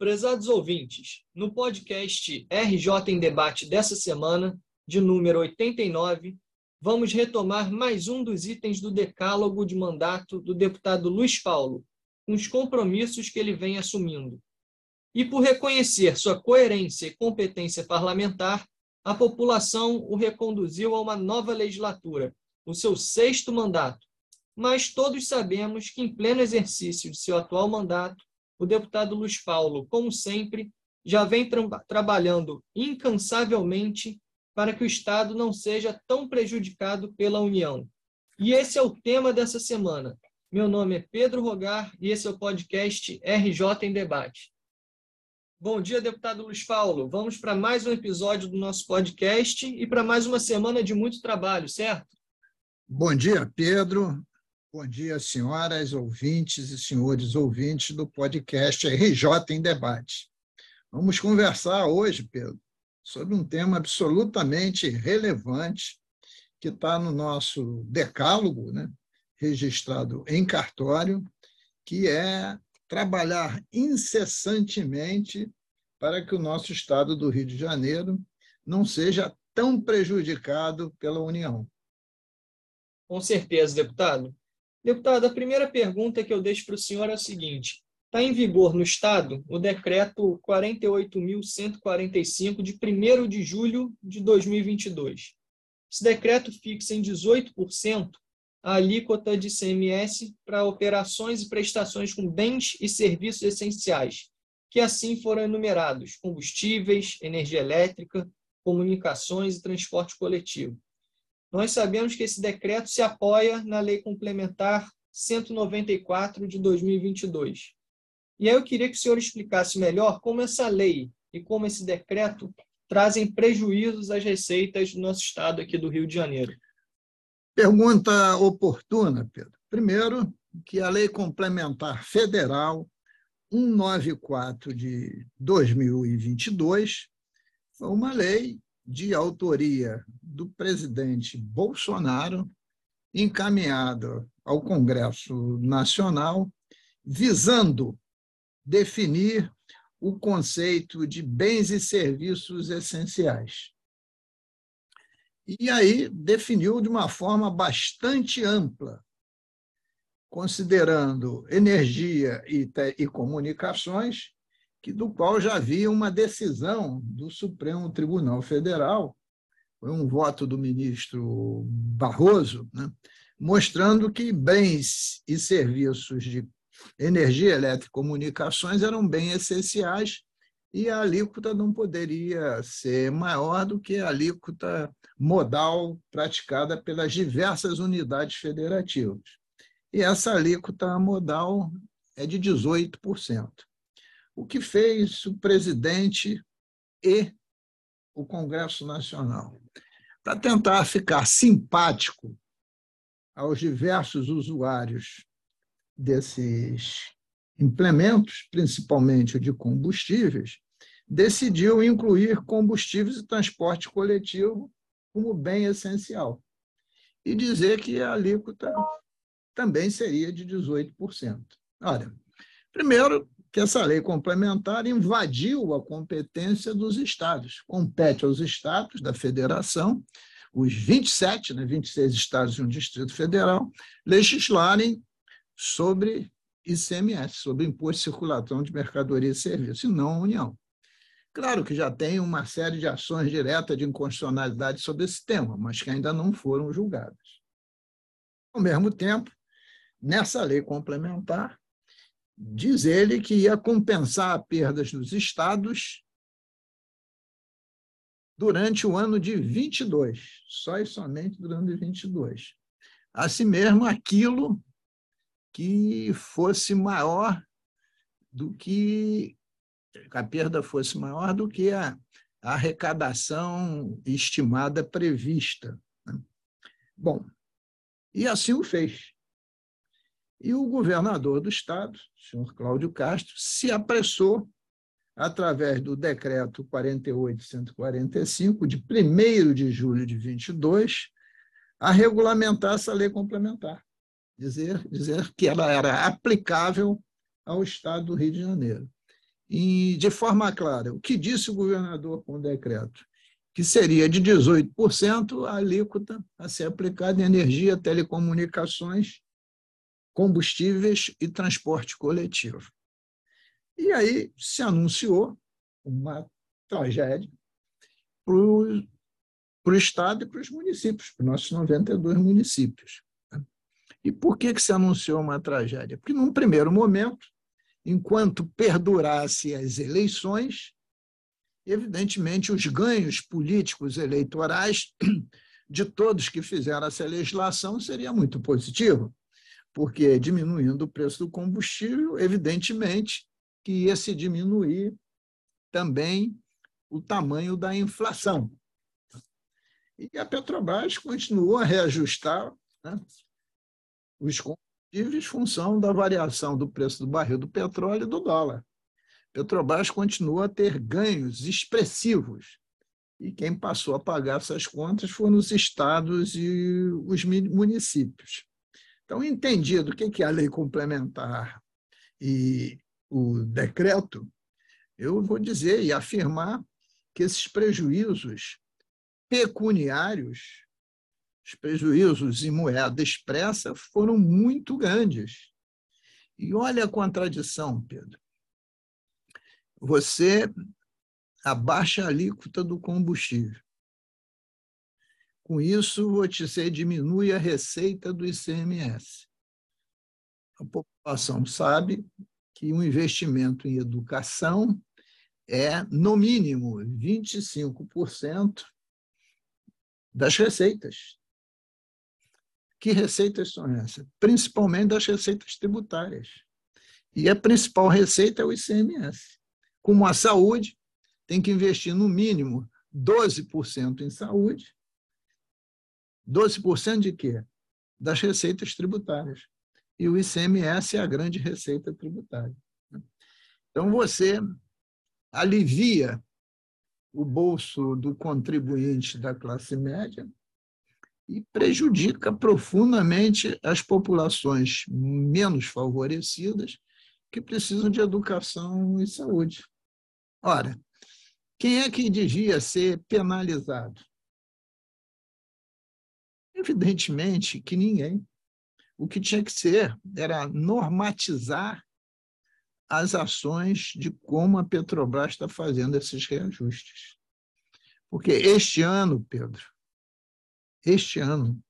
Prezados ouvintes, no podcast RJ em Debate dessa semana, de número 89, vamos retomar mais um dos itens do decálogo de mandato do deputado Luiz Paulo, com os compromissos que ele vem assumindo. E por reconhecer sua coerência e competência parlamentar, a população o reconduziu a uma nova legislatura, o seu sexto mandato. Mas todos sabemos que, em pleno exercício de seu atual mandato, o deputado Luiz Paulo, como sempre, já vem tra trabalhando incansavelmente para que o Estado não seja tão prejudicado pela União. E esse é o tema dessa semana. Meu nome é Pedro Rogar e esse é o podcast RJ em Debate. Bom dia, deputado Luiz Paulo. Vamos para mais um episódio do nosso podcast e para mais uma semana de muito trabalho, certo? Bom dia, Pedro. Bom dia, senhoras ouvintes e senhores ouvintes do podcast RJ em Debate. Vamos conversar hoje, Pedro, sobre um tema absolutamente relevante que está no nosso decálogo, né, registrado em cartório, que é trabalhar incessantemente para que o nosso estado do Rio de Janeiro não seja tão prejudicado pela União. Com certeza, deputado. Deputado, a primeira pergunta que eu deixo para o senhor é a seguinte: está em vigor no Estado o decreto 48.145, de 1 de julho de 2022. Esse decreto fixa em 18% a alíquota de CMS para operações e prestações com bens e serviços essenciais, que assim foram enumerados: combustíveis, energia elétrica, comunicações e transporte coletivo. Nós sabemos que esse decreto se apoia na Lei Complementar 194 de 2022. E aí eu queria que o senhor explicasse melhor como essa lei e como esse decreto trazem prejuízos às receitas do nosso estado aqui do Rio de Janeiro. Pergunta oportuna, Pedro. Primeiro, que a Lei Complementar Federal 194 de 2022 foi uma lei de autoria do presidente Bolsonaro, encaminhada ao Congresso Nacional, visando definir o conceito de bens e serviços essenciais. E aí definiu de uma forma bastante ampla, considerando energia e, e comunicações, que, do qual já havia uma decisão do Supremo Tribunal Federal, foi um voto do ministro Barroso, né, mostrando que bens e serviços de energia elétrica e comunicações eram bem essenciais e a alíquota não poderia ser maior do que a alíquota modal praticada pelas diversas unidades federativas. E essa alíquota modal é de 18% o que fez o presidente e o Congresso Nacional. Para tentar ficar simpático aos diversos usuários desses implementos, principalmente de combustíveis, decidiu incluir combustíveis e transporte coletivo como bem essencial e dizer que a alíquota também seria de 18%. Olha, primeiro, que essa lei complementar invadiu a competência dos estados. Compete aos estados da federação, os 27, né, 26 estados e um distrito federal, legislarem sobre ICMS, sobre Imposto de Circulação de Mercadoria e Serviços, e não a União. Claro que já tem uma série de ações diretas de inconstitucionalidade sobre esse tema, mas que ainda não foram julgadas. Ao mesmo tempo, nessa lei complementar, Diz ele que ia compensar perdas dos estados durante o ano de 22, só e somente durante 22. Assim mesmo, aquilo que fosse maior do que a perda fosse maior do que a, a arrecadação estimada prevista. Né? Bom, e assim o fez. E o governador do estado, senhor Cláudio Castro, se apressou, através do decreto 4845, de 1 de julho de 22, a regulamentar essa lei complementar, dizer, dizer que ela era aplicável ao estado do Rio de Janeiro. e, de forma clara, o que disse o governador com o decreto? Que seria de 18% a alíquota a ser aplicada em energia, telecomunicações, combustíveis e transporte coletivo. E aí se anunciou uma tragédia para o Estado e para os municípios, para os nossos 92 municípios. E por que, que se anunciou uma tragédia? Porque, num primeiro momento, enquanto perdurasse as eleições, evidentemente os ganhos políticos eleitorais de todos que fizeram essa legislação seria muito positivo, porque diminuindo o preço do combustível, evidentemente que ia se diminuir também o tamanho da inflação. E a Petrobras continuou a reajustar né, os combustíveis função da variação do preço do barril do petróleo e do dólar. Petrobras continua a ter ganhos expressivos. E quem passou a pagar essas contas foram os estados e os municípios. Então, entendido o que é a lei complementar e o decreto, eu vou dizer e afirmar que esses prejuízos pecuniários, os prejuízos em moeda expressa, foram muito grandes. E olha a contradição, Pedro. Você abaixa a alíquota do combustível. Com isso, você diminui a receita do ICMS. A população sabe que um investimento em educação é, no mínimo, 25% das receitas. Que receitas são essas? Principalmente das receitas tributárias. E a principal receita é o ICMS. Como a saúde, tem que investir no mínimo 12% em saúde. 12% de quê? Das receitas tributárias. E o ICMS é a grande receita tributária. Então, você alivia o bolso do contribuinte da classe média e prejudica profundamente as populações menos favorecidas que precisam de educação e saúde. Ora, quem é que devia ser penalizado? Evidentemente que ninguém. O que tinha que ser era normatizar as ações de como a Petrobras está fazendo esses reajustes. Porque este ano, Pedro, este ano,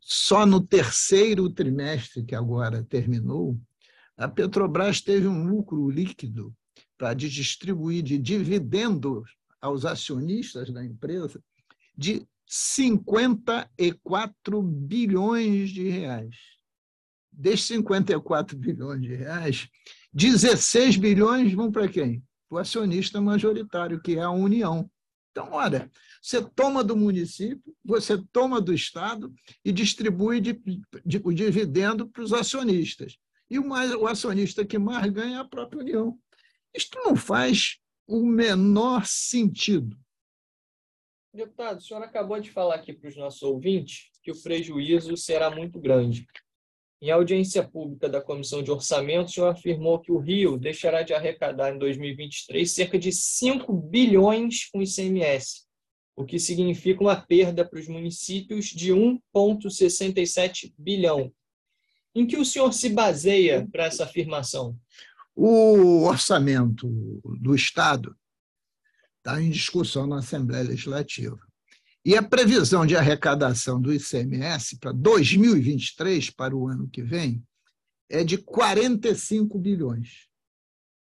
só no terceiro trimestre que agora terminou, a Petrobras teve um lucro líquido para distribuir de dividendos aos acionistas da empresa de 54 bilhões de reais. Desses 54 bilhões de reais, 16 bilhões vão para quem? Para o acionista majoritário, que é a União. Então, olha, você toma do município, você toma do Estado e distribui de, de, o dividendo para os acionistas. E o, mais, o acionista que mais ganha é a própria União. Isto não faz o menor sentido. Deputado, o senhor acabou de falar aqui para os nossos ouvintes que o prejuízo será muito grande. Em audiência pública da Comissão de Orçamento, o senhor afirmou que o Rio deixará de arrecadar em 2023 cerca de 5 bilhões com ICMS, o que significa uma perda para os municípios de 1,67 bilhão. Em que o senhor se baseia para essa afirmação? O orçamento do Estado está em discussão na Assembleia Legislativa. E a previsão de arrecadação do ICMS para 2023, para o ano que vem, é de 45 bilhões.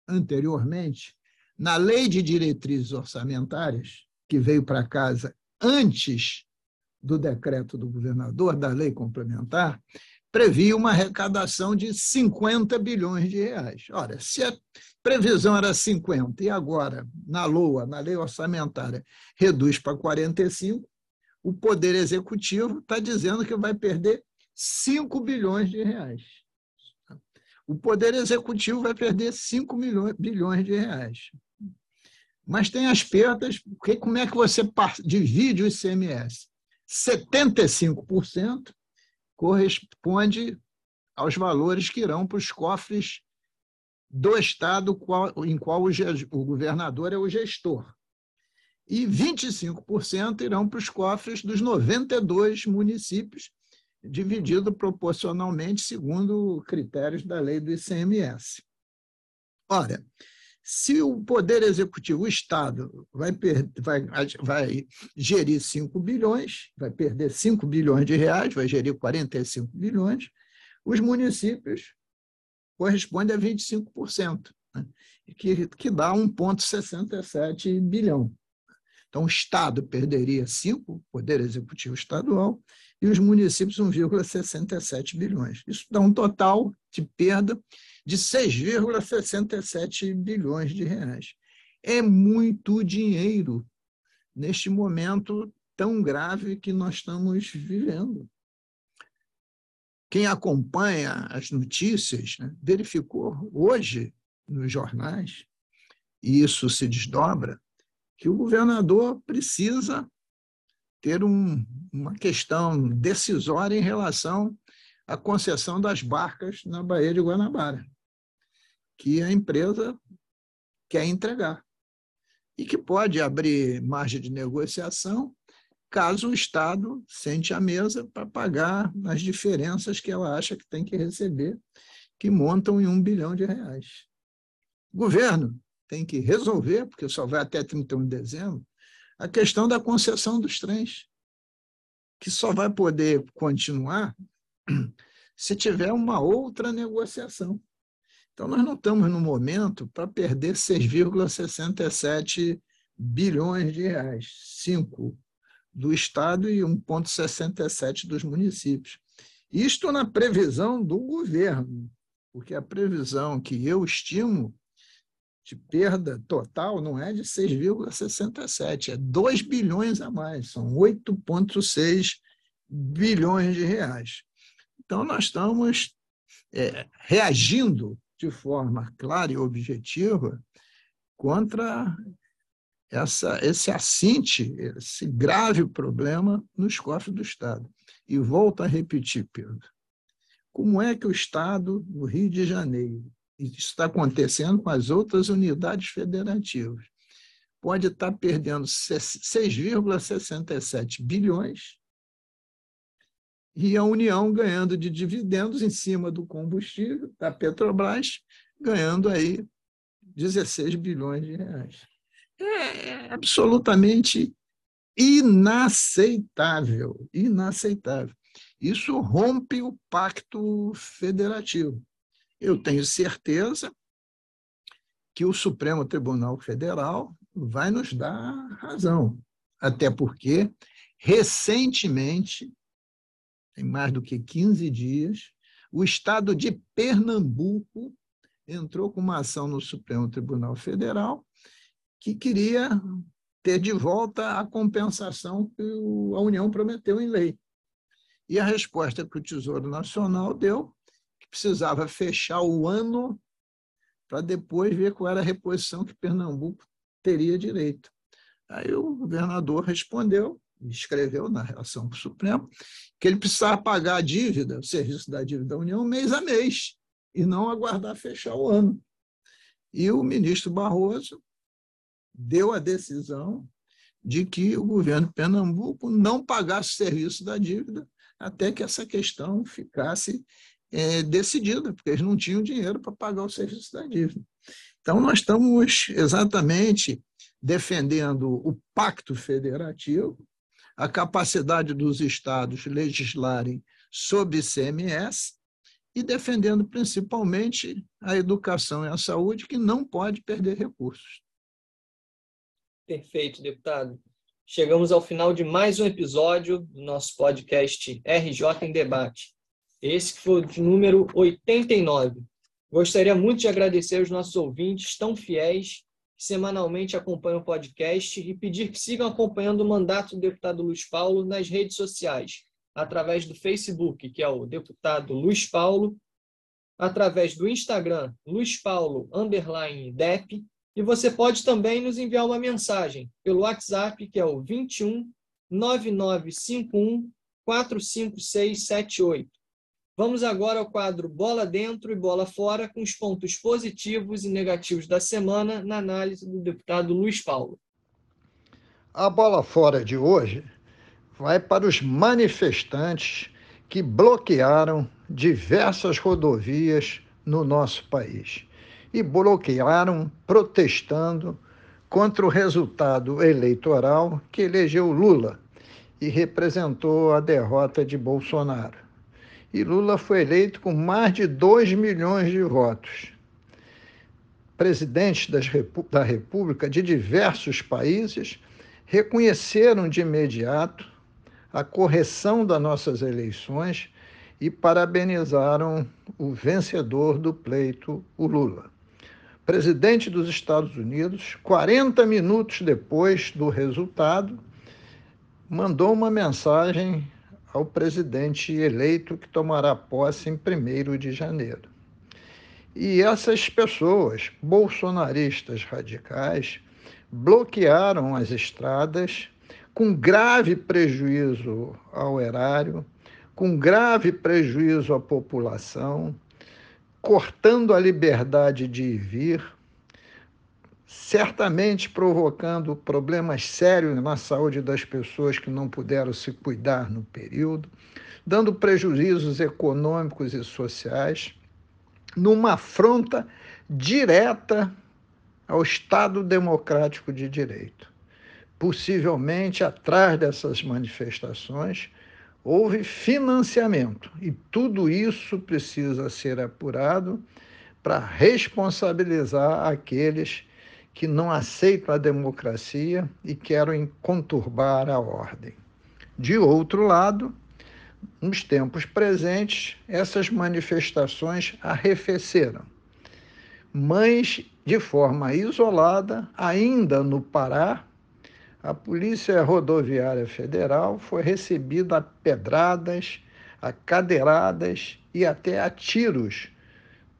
Anteriormente, na Lei de Diretrizes Orçamentárias, que veio para casa antes do decreto do governador, da lei complementar, previa uma arrecadação de 50 bilhões de reais. Ora, se a previsão era 50 e agora, na LOA, na lei orçamentária, reduz para 45, o Poder Executivo está dizendo que vai perder 5 bilhões de reais. O Poder Executivo vai perder 5 milhões, bilhões de reais. Mas tem as perdas, porque como é que você divide o ICMS? 75% corresponde aos valores que irão para os cofres do estado em qual o governador é o gestor. E 25% irão para os cofres dos 92 municípios, dividido proporcionalmente segundo critérios da lei do ICMS. Ora, se o Poder Executivo, o Estado, vai, vai, vai gerir 5 bilhões, vai perder 5 bilhões de reais, vai gerir 45 bilhões, os municípios correspondem a 25%, né? que, que dá 1,67 bilhão. Então, o Estado perderia 5, o Poder Executivo Estadual, e os municípios 1,67 bilhões. Isso dá um total de perda de 6,67 bilhões de reais. É muito dinheiro neste momento tão grave que nós estamos vivendo. Quem acompanha as notícias né, verificou hoje nos jornais, e isso se desdobra, que o governador precisa ter um, uma questão decisória em relação à concessão das barcas na Baía de Guanabara que a empresa quer entregar e que pode abrir margem de negociação caso o Estado sente a mesa para pagar as diferenças que ela acha que tem que receber, que montam em um bilhão de reais. O governo tem que resolver, porque só vai até 31 de dezembro, a questão da concessão dos trens, que só vai poder continuar se tiver uma outra negociação. Então, nós não estamos no momento para perder 6,67 bilhões de reais, 5 do Estado e 1,67 dos municípios. Isto na previsão do governo, porque a previsão que eu estimo de perda total não é de 6,67, é 2 bilhões a mais, são 8,6 bilhões de reais. Então, nós estamos é, reagindo de forma clara e objetiva contra essa, esse assinte, esse grave problema nos cofres do Estado. E volto a repetir, Pedro, como é que o Estado, no Rio de Janeiro, isso está acontecendo com as outras unidades federativas, pode estar perdendo 6,67 bilhões e a União ganhando de dividendos em cima do combustível, da Petrobras, ganhando aí 16 bilhões de reais. É absolutamente inaceitável, inaceitável. Isso rompe o pacto federativo. Eu tenho certeza que o Supremo Tribunal Federal vai nos dar razão, até porque recentemente tem mais do que 15 dias, o Estado de Pernambuco entrou com uma ação no Supremo Tribunal Federal que queria ter de volta a compensação que a União prometeu em lei. E a resposta que o Tesouro Nacional deu, que precisava fechar o ano para depois ver qual era a reposição que Pernambuco teria direito. Aí o governador respondeu escreveu na relação com o Supremo, que ele precisava pagar a dívida, o serviço da dívida da União, mês a mês, e não aguardar fechar o ano. E o ministro Barroso deu a decisão de que o governo de Pernambuco não pagasse o serviço da dívida até que essa questão ficasse é, decidida, porque eles não tinham dinheiro para pagar o serviço da dívida. Então, nós estamos exatamente defendendo o pacto federativo, a capacidade dos estados legislarem sobre ICMS e defendendo principalmente a educação e a saúde, que não pode perder recursos. Perfeito, deputado. Chegamos ao final de mais um episódio do nosso podcast RJ em Debate. Esse foi o número 89. Gostaria muito de agradecer aos nossos ouvintes tão fiéis semanalmente acompanham o podcast e pedir que sigam acompanhando o mandato do deputado Luiz Paulo nas redes sociais, através do Facebook, que é o deputado Luiz Paulo, através do Instagram, Luiz Paulo, underline DEP, e você pode também nos enviar uma mensagem pelo WhatsApp, que é o 21 9951 45678. Vamos agora ao quadro Bola Dentro e Bola Fora, com os pontos positivos e negativos da semana, na análise do deputado Luiz Paulo. A bola fora de hoje vai para os manifestantes que bloquearam diversas rodovias no nosso país. E bloquearam protestando contra o resultado eleitoral que elegeu Lula e representou a derrota de Bolsonaro e Lula foi eleito com mais de 2 milhões de votos. Presidentes da República de diversos países reconheceram de imediato a correção das nossas eleições e parabenizaram o vencedor do pleito, o Lula. Presidente dos Estados Unidos, 40 minutos depois do resultado, mandou uma mensagem ao presidente eleito que tomará posse em 1 de janeiro. E essas pessoas, bolsonaristas radicais, bloquearam as estradas com grave prejuízo ao erário, com grave prejuízo à população, cortando a liberdade de ir vir, certamente provocando problemas sérios na saúde das pessoas que não puderam se cuidar no período, dando prejuízos econômicos e sociais, numa afronta direta ao Estado democrático de direito. Possivelmente, atrás dessas manifestações, houve financiamento, e tudo isso precisa ser apurado para responsabilizar aqueles que não aceitam a democracia e querem conturbar a ordem. De outro lado, nos tempos presentes, essas manifestações arrefeceram. Mas, de forma isolada, ainda no Pará, a Polícia Rodoviária Federal foi recebida a pedradas, a cadeiradas e até a tiros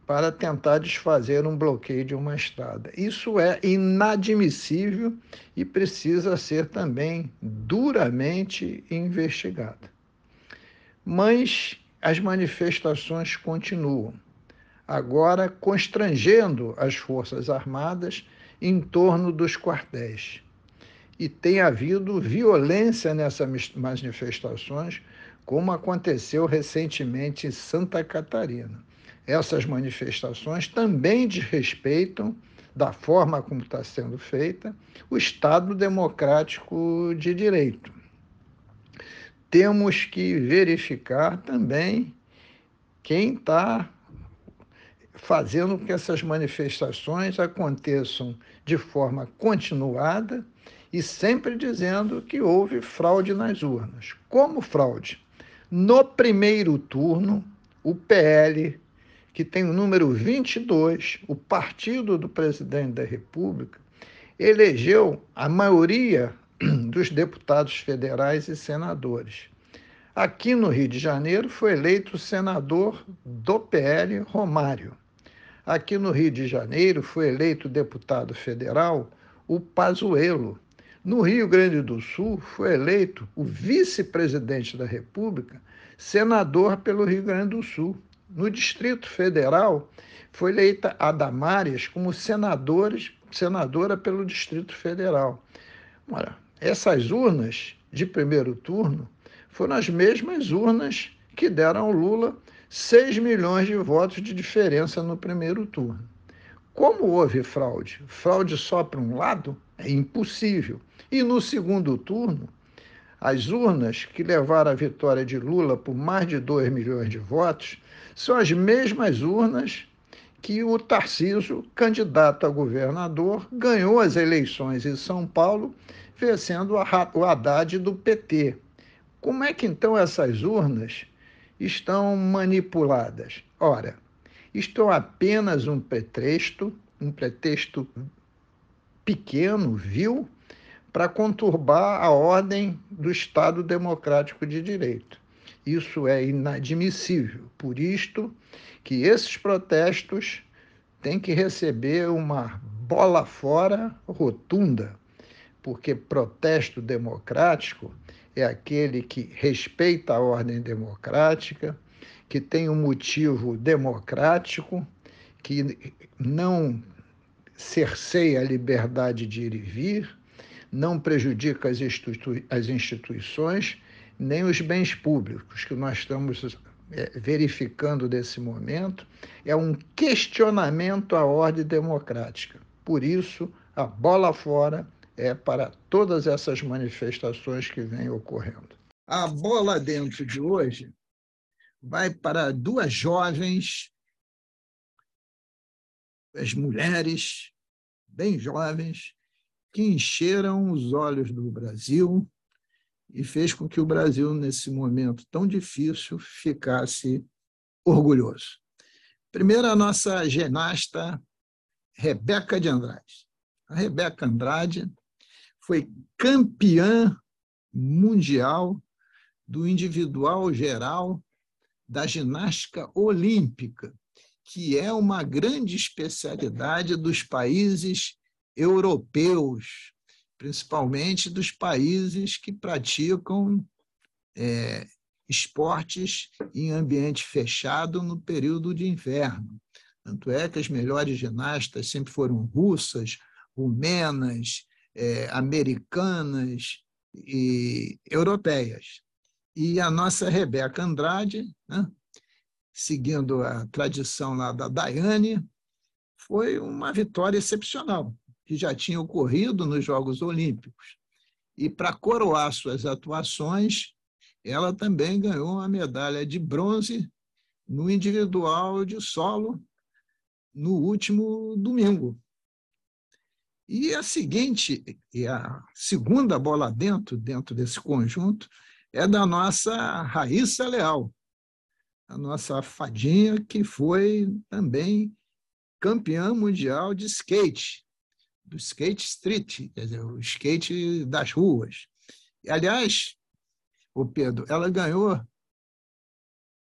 para tentar desfazer um bloqueio de uma estrada. Isso é inadmissível e precisa ser também duramente investigado. Mas as manifestações continuam, agora constrangendo as Forças Armadas em torno dos quartéis. E tem havido violência nessas manifestações, como aconteceu recentemente em Santa Catarina essas manifestações também desrespeitam, da forma como está sendo feita, o Estado democrático de direito. Temos que verificar também quem está fazendo que essas manifestações aconteçam de forma continuada e sempre dizendo que houve fraude nas urnas. Como fraude? No primeiro turno, o PL que tem o número 22, o partido do presidente da República, elegeu a maioria dos deputados federais e senadores. Aqui no Rio de Janeiro foi eleito o senador do PL, Romário. Aqui no Rio de Janeiro foi eleito deputado federal, o Pazuello. No Rio Grande do Sul foi eleito o vice-presidente da República, senador pelo Rio Grande do Sul, no Distrito Federal, foi eleita a Damares como senadores, senadora pelo Distrito Federal. Ora, essas urnas de primeiro turno foram as mesmas urnas que deram ao Lula 6 milhões de votos de diferença no primeiro turno. Como houve fraude? Fraude só para um lado? É impossível. E no segundo turno, as urnas que levaram a vitória de Lula por mais de 2 milhões de votos são as mesmas urnas que o Tarcísio, candidato a governador, ganhou as eleições em São Paulo, vencendo o Haddad do PT. Como é que então essas urnas estão manipuladas? Ora, isto é apenas um pretexto, um pretexto pequeno, vil, para conturbar a ordem do Estado democrático de direito. Isso é inadmissível. Por isto que esses protestos têm que receber uma bola fora rotunda, porque protesto democrático é aquele que respeita a ordem democrática, que tem um motivo democrático, que não cerceia a liberdade de ir e vir, não prejudica as, institui as instituições, nem os bens públicos que nós estamos é, verificando nesse momento, é um questionamento à ordem democrática. Por isso, a bola fora é para todas essas manifestações que vêm ocorrendo. A bola dentro de hoje vai para duas jovens, as mulheres bem jovens, que encheram os olhos do Brasil e fez com que o Brasil, nesse momento tão difícil, ficasse orgulhoso. Primeiro, a nossa ginasta Rebeca de Andrade. A Rebeca Andrade foi campeã mundial do individual geral da ginástica olímpica, que é uma grande especialidade dos países europeus, principalmente dos países que praticam é, esportes em ambiente fechado no período de inverno. Tanto é que as melhores ginastas sempre foram russas, rumenas, é, americanas e europeias. E a nossa Rebeca Andrade, né, seguindo a tradição lá da Daiane, foi uma vitória excepcional, que já tinha ocorrido nos Jogos Olímpicos. E para coroar suas atuações, ela também ganhou uma medalha de bronze no individual de solo no último domingo. E a seguinte, e a segunda bola dentro, dentro desse conjunto, é da nossa Raíssa Leal, a nossa fadinha, que foi também campeã mundial de skate, do skate street, quer dizer, o skate das ruas. E, aliás, o Pedro, ela ganhou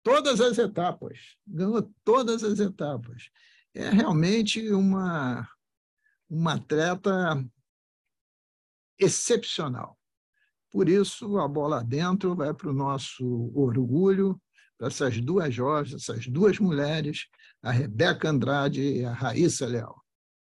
todas as etapas, ganhou todas as etapas. É realmente uma, uma atleta excepcional. Por isso, a bola dentro vai para o nosso orgulho, para essas duas jovens, essas duas mulheres, a Rebeca Andrade e a Raíssa Leal.